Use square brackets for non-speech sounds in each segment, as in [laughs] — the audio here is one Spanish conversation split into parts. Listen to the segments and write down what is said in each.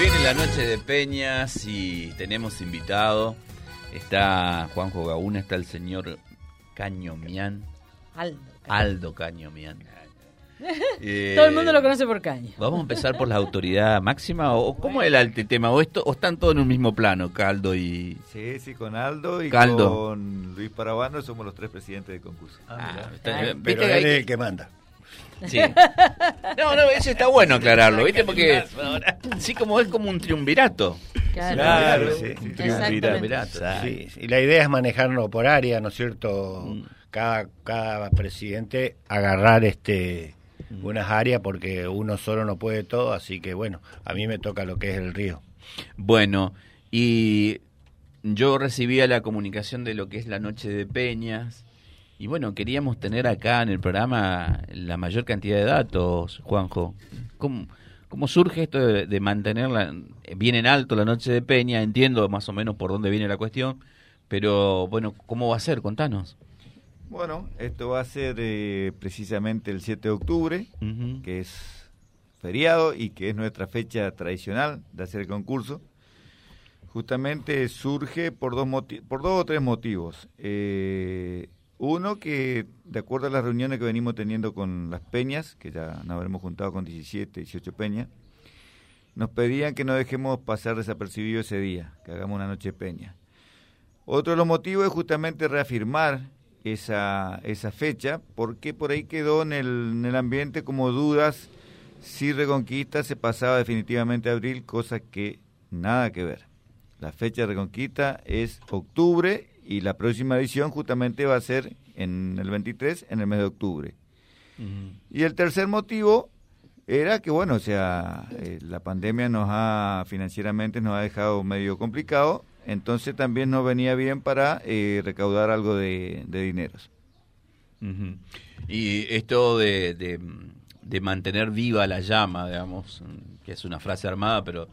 viene la noche de Peñas y tenemos invitado. Está Juanjo Gauna, está el señor Cañomian. Aldo. Aldo Cañomian. Eh, [laughs] Todo el mundo lo conoce por Caño. ¿Vamos a empezar por la autoridad máxima o cómo es el tema? ¿O, esto, ¿O están todos en un mismo plano, Caldo y...? Sí, sí, con Aldo y con Luis Parabano somos los tres presidentes del concurso. Ah, ah pero él es el que manda. Sí. No, no, eso está bueno aclararlo, ¿viste? Porque sí, como es como un triunvirato. Claro, sí. Un triunvirato. Sí, y la idea es manejarlo por área, ¿no es cierto? Mm. Cada, cada presidente agarrar este mm. unas áreas porque uno solo no puede todo, así que bueno, a mí me toca lo que es el río. Bueno, y yo recibía la comunicación de lo que es la noche de peñas, y bueno, queríamos tener acá en el programa la mayor cantidad de datos, Juanjo. ¿Cómo, cómo surge esto de, mantenerla bien en alto la noche de Peña? Entiendo más o menos por dónde viene la cuestión, pero bueno, ¿cómo va a ser? Contanos. Bueno, esto va a ser eh, precisamente el 7 de octubre, que es feriado y que es nuestra fecha tradicional de hacer el concurso. Justamente surge por dos, por dos o tres motivos. Eh, uno que, de acuerdo a las reuniones que venimos teniendo con las peñas, que ya nos habremos juntado con 17, 18 peñas, nos pedían que no dejemos pasar desapercibido ese día, que hagamos una noche peña. Otro de los motivos es justamente reafirmar esa, esa fecha, porque por ahí quedó en el, en el ambiente como dudas si Reconquista se pasaba definitivamente a abril, cosa que nada que ver. La fecha de Reconquista es octubre y la próxima edición justamente va a ser en el 23, en el mes de octubre. Y el tercer motivo era que, bueno, o sea, eh, la pandemia nos ha, financieramente nos ha dejado medio complicado, entonces también nos venía bien para eh, recaudar algo de, de dineros. Y esto de, de, mantener viva la llama, digamos, que es una frase armada, pero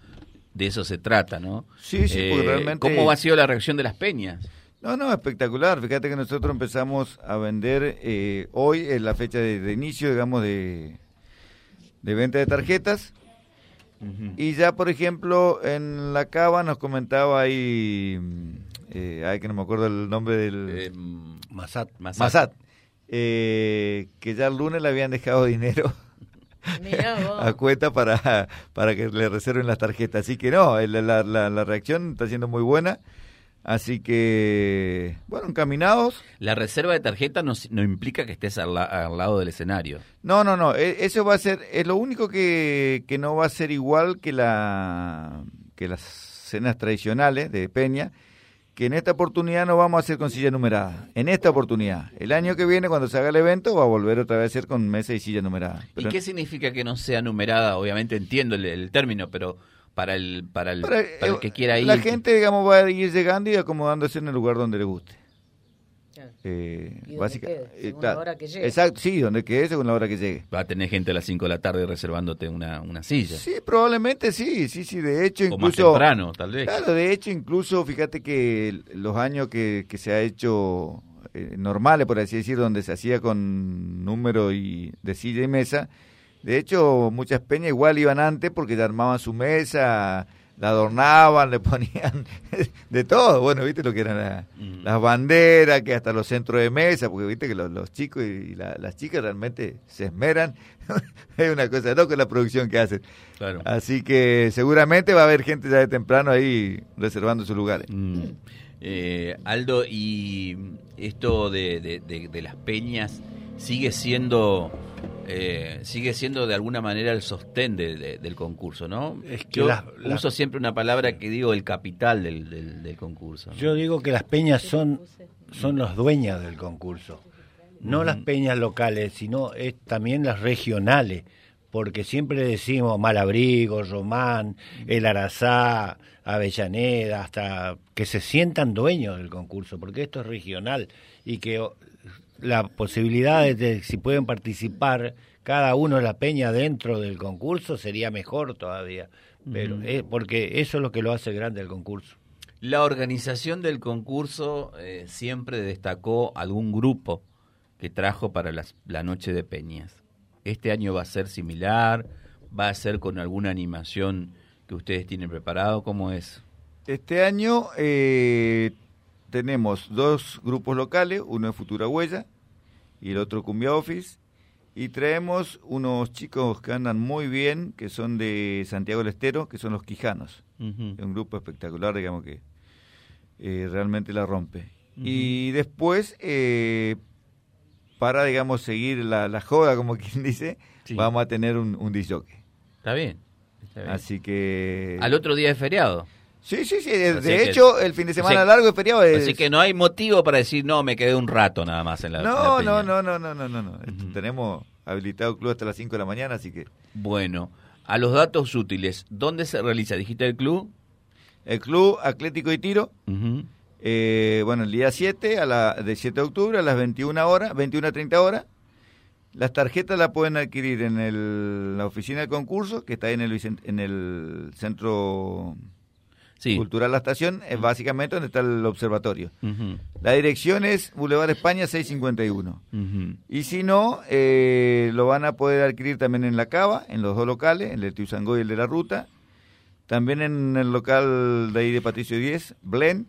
de eso se trata, ¿no? Sí, sí, eh, realmente... ¿Cómo ha sido la reacción de las peñas? No, no, espectacular. Fíjate que nosotros empezamos a vender eh, hoy, en la fecha de, inicio, digamos, de, de venta de tarjetas. Y ya, por ejemplo, en la cava nos comentaba ahí, eh, ay, que no me acuerdo el nombre del... Eh, Masat. Masat. Eh, que ya el lunes le habían dejado dinero. [laughs] a cuenta para, para que le reserven las tarjetas. Así que no, la, la, la reacción está siendo muy buena. Así que, bueno, encaminados. La reserva de tarjeta no, no implica que estés al, lado del escenario. No, no, no. E, eso va a ser, es lo único que, que no va a ser igual que, la, que las cenas tradicionales de Peña, que en esta oportunidad no vamos a hacer con silla numerada. En esta oportunidad. El año que viene, cuando se haga el evento, va a volver otra vez a ser con mesa y silla numerada. ¿Y qué significa que no sea numerada? Obviamente entiendo el término, pero para el para el, para, el eh, que quiera ir. La gente, digamos, va a ir llegando y acomodándose en el lugar donde le guste. Eh, básicamente, según la hora que llegue. Exacto, sí, donde quede según la hora que llegue. Va a tener gente a las 5 de la tarde reservándote una, una silla. Sí, probablemente sí, sí, sí, de hecho o incluso... más temprano, tal vez. Claro, de hecho incluso, fíjate que los años que, que se ha hecho eh, normales, por así decir, donde se hacía con número y de silla y mesa, de hecho, muchas peñas igual iban antes porque ya armaban su mesa, la adornaban, [laughs] le ponían de todo. Bueno, viste lo que eran las banderas, que hasta los centros de mesa, porque viste que los, chicos y las chicas realmente se esmeran. [laughs] es una cosa loca la producción que hacen. Así que seguramente va a haber gente ya de temprano ahí reservando sus lugares. Mm. Eh, Aldo, y esto de, de las peñas sigue siendo eh, sigue siendo de alguna manera el sostén del concurso, ¿no? Es que Yo uso siempre una palabra que digo el capital del, concurso. Yo digo que las peñas son, son los dueños del concurso, no las peñas locales, sino es también las regionales, porque siempre decimos Malabrigo, Román, El Arazá, Avellaneda, hasta que se sientan dueños del concurso, porque esto es regional y que la posibilidad de si pueden participar cada uno de la peña dentro del concurso sería mejor todavía, pero porque eso es lo que lo hace grande el concurso. La organización del concurso eh, siempre destacó algún grupo que trajo para la noche de peñas. Este año va a ser similar, va a ser con alguna animación que ustedes tienen preparado? ¿Cómo es? Este año eh, tenemos dos grupos locales, uno es Futura Huella y el otro Cumbia Office, y traemos unos chicos que andan muy bien, que son de Santiago del Estero, que son los Quijanos. Es un grupo espectacular, digamos que eh, realmente la rompe. Y después, eh, para, digamos, seguir la, la, joda, como [laughs] quien dice, vamos a tener un, un disc Está bien, Así que... Al otro día es feriado. Sí, sí, sí. De, hecho, el fin de semana largo es feriado. Así que no hay motivo para decir, no, me quedé un rato nada más en la No, no, no, no, no, no, no. Tenemos habilitado el club hasta las 5 de la mañana, así que... Bueno, a los datos útiles, ¿dónde se realiza? ¿Dijiste el club? El club Atlético y Tiro. Eh, bueno, el día 7, a la, de 7 de octubre, a las 21 horas, 21 a 30 horas. Las tarjetas las pueden adquirir en el, la oficina de concurso, que está en el, en el centro cultural La Estación, es básicamente donde está el observatorio. La dirección es Boulevard España 651. Y si no, eh, lo van a poder adquirir también en La Cava, en los dos locales, el de Tiuzangó y el de La Ruta. También en el local de ahí de Patricio 10, Blen.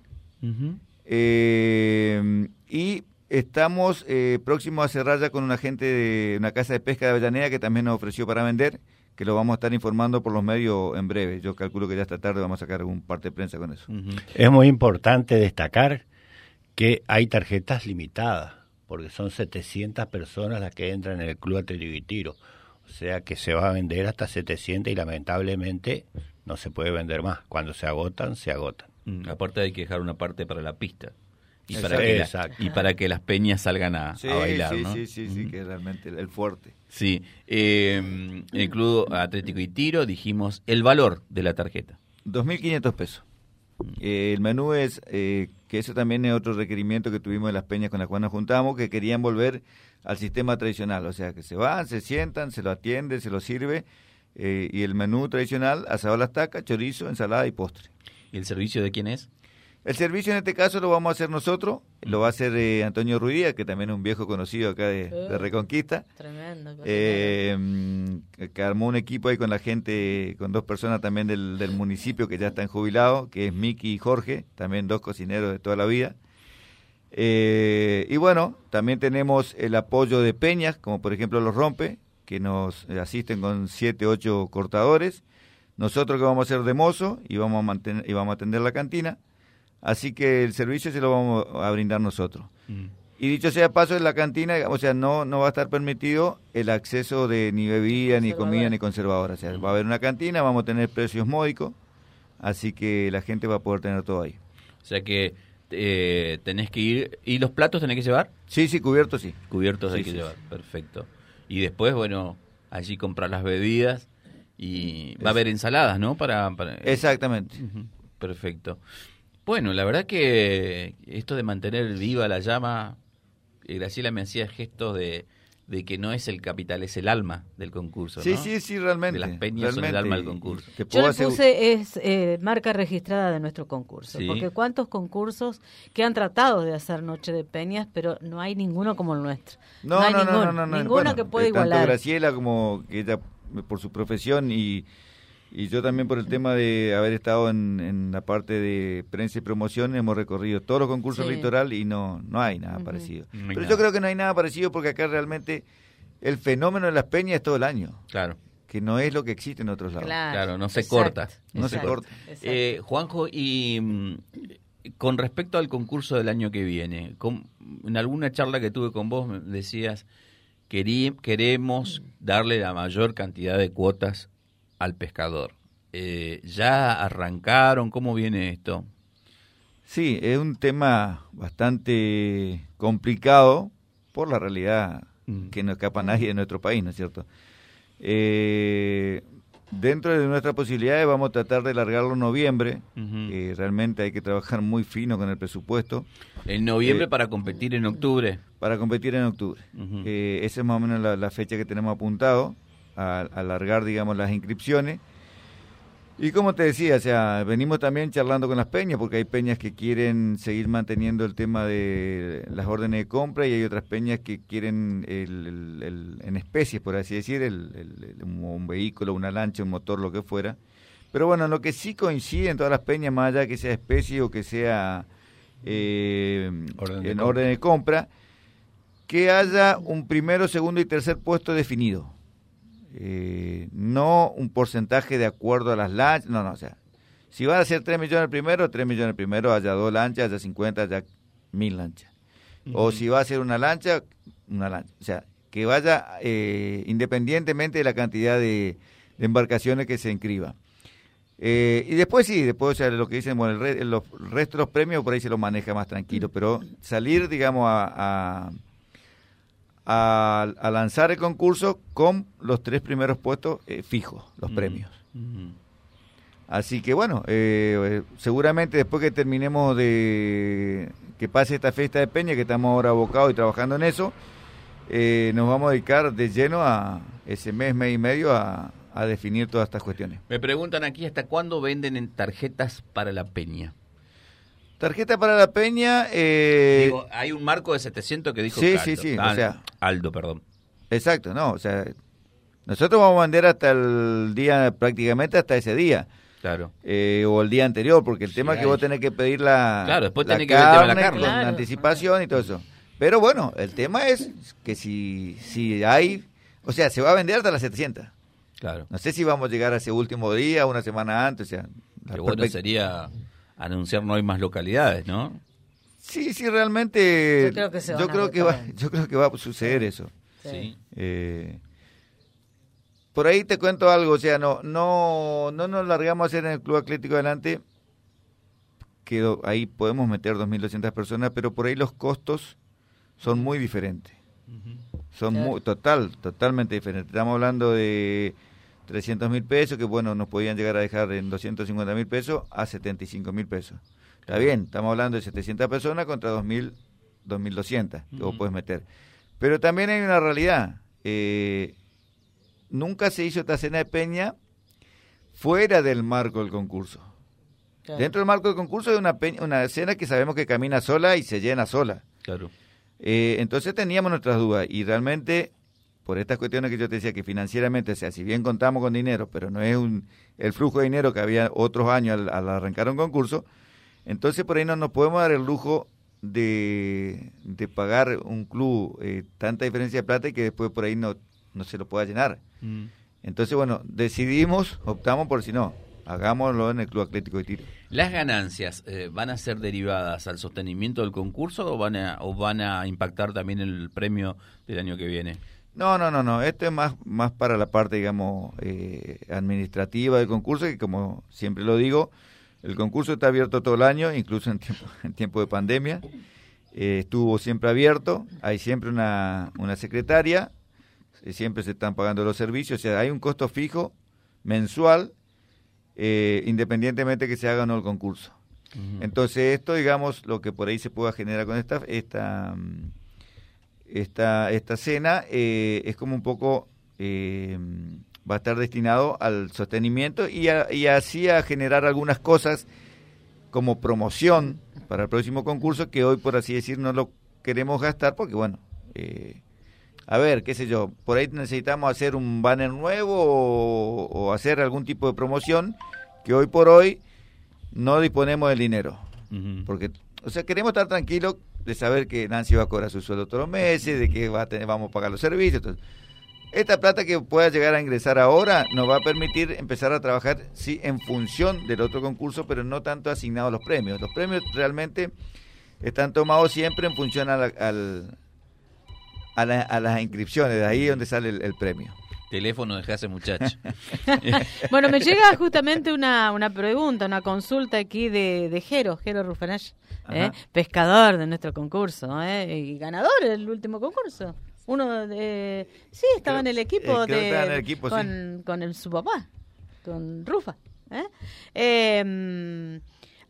Eh, y estamos eh, próximos a cerrar ya con un agente de una casa de pesca de Avellaneda que también nos ofreció para vender, que lo vamos a estar informando por los medios en breve. Yo calculo que ya esta tarde vamos a sacar algún parte de prensa con eso. Es muy importante destacar que hay tarjetas limitadas, porque son 700 personas las que entran en el Club Atlético y Tiro. O sea que se va a vender hasta 700 y lamentablemente no se puede vender más. Cuando se agotan, se agotan. Mm, aparte hay que dejar una parte para la pista. Y para, que y para que las peñas salgan a, bailar, sí, Sí, sí, sí, que es realmente el, fuerte. Sí. Eh, el Club Atlético y Tiro, dijimos, el valor de la tarjeta. 2.500 pesos. Eh, el menú es, eh, que eso también es otro requerimiento que tuvimos de las peñas con las cuales nos juntamos, que querían volver al sistema tradicional. O sea, que se van, se sientan, se lo atiende, se lo sirve. y el menú tradicional, asado a las tacas, chorizo, ensalada y postre. ¿Y el servicio de quién es? El servicio en este caso lo vamos a hacer nosotros, lo va a hacer eh, Antonio Ruidía, que también es un viejo conocido acá de, uh, Reconquista. Tremendo. Eh, que armó un equipo ahí con la gente, con dos personas también del, municipio que ya están jubilados, que es Miki y Jorge, también dos cocineros de toda la vida. Eh, y bueno, también tenemos el apoyo de Peñas, como por ejemplo los Rompe, que nos asisten con siete, ocho cortadores. Nosotros que vamos a ser de mozo y vamos a, mantener, y vamos a atender la cantina. Así que el servicio se lo vamos a brindar nosotros. Mm. Y dicho sea paso, en la cantina, o sea, no, no va a estar permitido el acceso de ni bebida, ni comida, ni conservadora. O sea, va a haber una cantina, vamos a tener precios módicos, así que la gente va a poder tener todo ahí. O sea que eh, tenés que ir... ¿Y los platos tenés que llevar? Sí, sí, cubiertos sí. Cubiertos hay que llevar, perfecto. Y después, bueno, allí comprar las bebidas y va a haber ensaladas, ¿no? Para, Exactamente. Perfecto. Bueno, la verdad que esto de mantener viva la llama, eh, Graciela me hacía gestos de, que no es el capital, es el alma del concurso. Sí, sí, sí, realmente. De las peñas son el alma del concurso. Yo le puse es eh, marca registrada de nuestro concurso, porque cuántos concursos que han tratado de hacer Noche de Peñas, pero no hay ninguno como el nuestro. No, no, no, no, no, no, ninguno que pueda igualar. Tanto Graciela como que ella por su profesión y, y yo también por el tema de haber estado en, en, la parte de prensa y promoción, hemos recorrido todos los concursos litoral y no, no hay nada parecido. Pero yo creo que no hay nada parecido porque acá realmente el fenómeno de las peñas es todo el año. Claro. Que no es lo que existe en otros lados. Claro, no se corta. No se corta. Eh, Juanjo, y mm, con respecto al concurso del año que viene, en alguna charla que tuve con vos decías queremos darle la mayor cantidad de cuotas al pescador. Eh, ¿Ya arrancaron? ¿Cómo viene esto? Sí, es un tema bastante complicado por la realidad mm. que no escapa nadie de nuestro país, ¿no es cierto? Eh, Dentro de nuestras posibilidades vamos a tratar de largarlo en noviembre. realmente hay que trabajar muy fino con el presupuesto. ¿En noviembre eh, para competir en octubre? Para competir en octubre. Eh, esa es más o menos la, fecha que tenemos apuntado, a alargar, digamos, las inscripciones. Y como te decía, o sea, venimos también charlando con las peñas, porque hay peñas que quieren seguir manteniendo el tema de las órdenes de compra y hay otras peñas que quieren el, en especies, por así decir, el, un vehículo, una lancha, un motor, lo que fuera. Pero bueno, lo que sí coincide en todas las peñas, más allá que sea especie o que sea eh, en orden de compra, que haya un primero, segundo y tercer puesto definido. Eh, no un porcentaje de acuerdo a las lanchas, no, no, o sea, si van a ser 3 millones el primero, 3 millones el primero, haya dos lanchas, haya 50, haya mil lanchas. O si va a ser una lancha, una lancha. O sea, que vaya eh, independientemente de la cantidad de, embarcaciones que se inscriba. Eh, y después sí, después lo que dicen, bueno, el, los, resto de los premios por ahí se lo maneja más tranquilo, pero salir, digamos, a, a, lanzar el concurso con los tres primeros puestos eh, fijos, los premios. Así que bueno, seguramente después que terminemos de que pase esta fiesta de Peña, que estamos ahora abocados y trabajando en eso, eh, nos vamos a dedicar de lleno a ese mes, mes y medio a, definir todas estas cuestiones. Me preguntan aquí hasta cuándo venden en tarjetas para la peña. Tarjeta para la peña. Eh... hay un marco de 700 que dijo sí, Sí, sí, o sea, Aldo, perdón. Exacto, no, o sea, nosotros vamos a vender hasta el día, prácticamente hasta ese día. Claro. Eh, o el día anterior, porque el tema es que vos tenés que pedir la, claro, después la tenés carne, que la carne. la anticipación y todo eso. Pero bueno, el tema es que si, si hay, o sea, se va a vender hasta las 700. Claro. No sé si vamos a llegar a ese último día, una semana antes, o sea. Lo bueno sería anunciar no hay más localidades, ¿no? Sí, sí, realmente. Yo creo que, se yo creo que va, [laughs] yo creo que va a suceder eso. Sí. Eh, por ahí te cuento algo, o sea, no, no, no nos largamos a hacer en el Club Atlético Adelante, que ahí podemos meter 2.200 personas, pero por ahí los costos son muy diferentes. Son muy, total, totalmente diferentes. Estamos hablando de 300 mil pesos, que bueno, nos podían llegar a dejar en 250 mil pesos a 75 mil pesos. Está bien, estamos hablando de 700 personas contra 2.000, 2.200 que vos puedes meter. Pero también hay una realidad. Eh, nunca se hizo esta cena de peña fuera del marco del concurso. Dentro del marco del concurso hay una, una cena que sabemos que camina sola y se llena sola. Claro. Eh, entonces teníamos nuestras dudas y realmente por estas cuestiones que yo te decía que financieramente, o sea, si bien contamos con dinero, pero no es un, el flujo de dinero que había otros años al, arrancar un concurso, entonces por ahí no nos podemos dar el lujo de, de pagar un club eh, tanta diferencia de plata y que después por ahí no, no se lo pueda llenar. Mm. Entonces, bueno, decidimos, optamos por si no, hagámoslo en el Club Atlético de Tiro. ¿Las ganancias eh, van a ser derivadas al sostenimiento del concurso o van, a, o van a impactar también el premio del año que viene? No, no, no, no. Esto es más, más para la parte, digamos, eh, administrativa del concurso, que como siempre lo digo, el concurso está abierto todo el año, incluso en tiempo, [laughs] en tiempo de pandemia. Eh, estuvo siempre abierto, hay siempre una, una secretaria, siempre se están pagando los servicios, o sea, hay un costo fijo mensual eh, independientemente que se haga o no el concurso. Entonces esto, digamos, lo que por ahí se pueda generar con esta esta mm, esta, esta cena eh, es como un poco eh, va a estar destinado al sostenimiento y, y así a generar algunas cosas como promoción para el próximo concurso que hoy por así decir no lo queremos gastar porque bueno a ver, qué sé yo, por ahí necesitamos hacer un banner nuevo o hacer algún tipo de promoción que hoy por hoy no disponemos del dinero. Porque, o sea, queremos estar tranquilos de saber que Nancy va a cobrar su sueldo todos los meses, de que va a tener, vamos a pagar los servicios. esta plata que pueda llegar a ingresar ahora nos va a permitir empezar a trabajar, sí, en función del otro concurso, pero no tanto asignados a los premios. Los premios realmente están tomados siempre en función a, al, a, las inscripciones, de ahí donde sale el premio. Teléfono de ese muchacho. [laughs] bueno, me llega justamente una, una pregunta, una consulta aquí de, de Jero, Jero Rufanach, ¿eh? pescador de nuestro concurso, ¿eh? y ganador del último concurso. Uno de... Sí, estaba en el equipo, de, con, con el, su papá, con Rufa. ¿eh? Eh,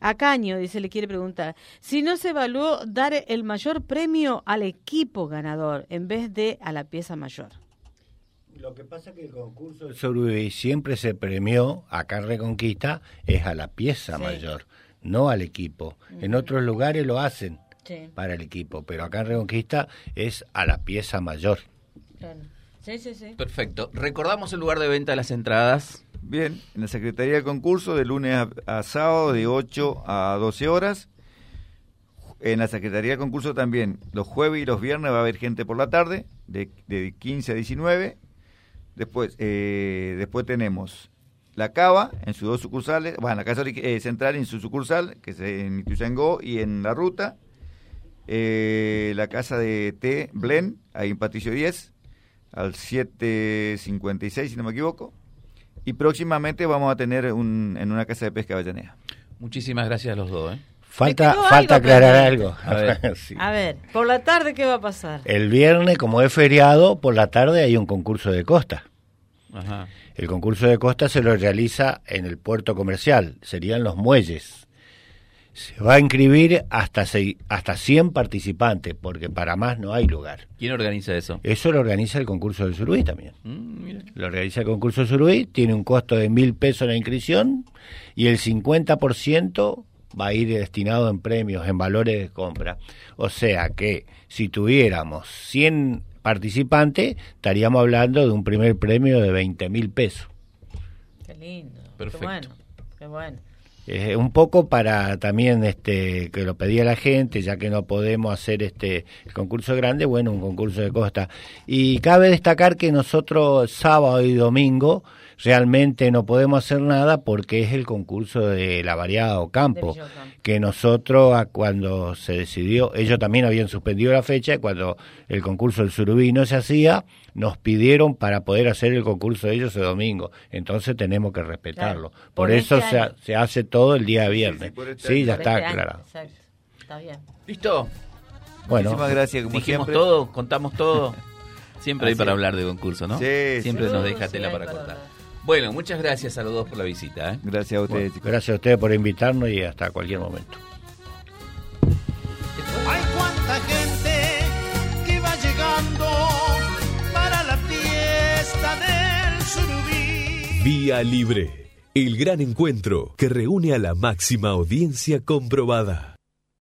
a Caño, dice, le quiere preguntar, si no se evaluó dar el mayor premio al equipo ganador en vez de a la pieza mayor. Lo que pasa es que el concurso de siempre se premió, acá Reconquista, es a la pieza mayor, no al equipo. En otros lugares lo hacen para el equipo, pero acá en Reconquista es a la pieza mayor. Sí, sí, sí. Perfecto. Recordamos el lugar de venta de las entradas. Bien, en la Secretaría de Concurso de lunes a, sábado de 8 a 12 horas. En la Secretaría de Concurso también los jueves y los viernes va a haber gente por la tarde, de, de 15 a 19. Después, eh, después tenemos la Cava en sus dos sucursales, bueno, la Casa eh, Central en su sucursal, que es en Ituzaingó y en La Ruta. Eh, la Casa de Té Blen, ahí en Patricio 10, al 756, si no me equivoco. Y próximamente vamos a tener un, en una casa de pesca Avellaneda. Muchísimas gracias a los dos. ¿eh? Falta, falta aclarar algo. A ver. [laughs] a ver, por la tarde, ¿qué va a pasar? El viernes, como es feriado, por la tarde hay un concurso de costa. Ajá. El concurso de costa se lo realiza en el puerto comercial, serían los muelles. Se va a inscribir hasta, hasta 100 participantes, porque para más no hay lugar. ¿Quién organiza eso? Eso lo organiza el concurso del Suruí también. Mm, lo organiza el concurso del Suruí, tiene un costo de mil pesos la inscripción y el 50% va a ir destinado en premios, en valores de compra. O sea que si tuviéramos 100 participante, estaríamos hablando de un primer premio de 20 mil pesos. Qué lindo. Perfecto. Qué bueno. Qué bueno. Eh, un poco para también este que lo pedía la gente ya que no podemos hacer este el concurso grande bueno un concurso de costa y cabe destacar que nosotros sábado y domingo realmente no podemos hacer nada porque es el concurso de la variada campo, que nosotros cuando se decidió, ellos también habían suspendido la fecha y cuando el concurso del Surubí no se hacía, nos pidieron para poder hacer el concurso de ellos el domingo. Entonces tenemos que respetarlo. Por, eso este se, hace todo el día viernes. Sí, este ya está este aclarado. Está bien. ¿Listo? Bueno, Muchísimas gracias. Como dijimos todo, contamos todo. [laughs] Siempre hay para hablar de concurso, ¿no? Sí, Siempre nos deja tela para cortar. Bueno, muchas gracias a los dos por la visita. ¿eh? Gracias a ustedes. gracias a ustedes por invitarnos y hasta cualquier momento. Hay cuánta gente que va llegando para la fiesta del surubí. Vía Libre, el gran encuentro que reúne a la máxima audiencia comprobada.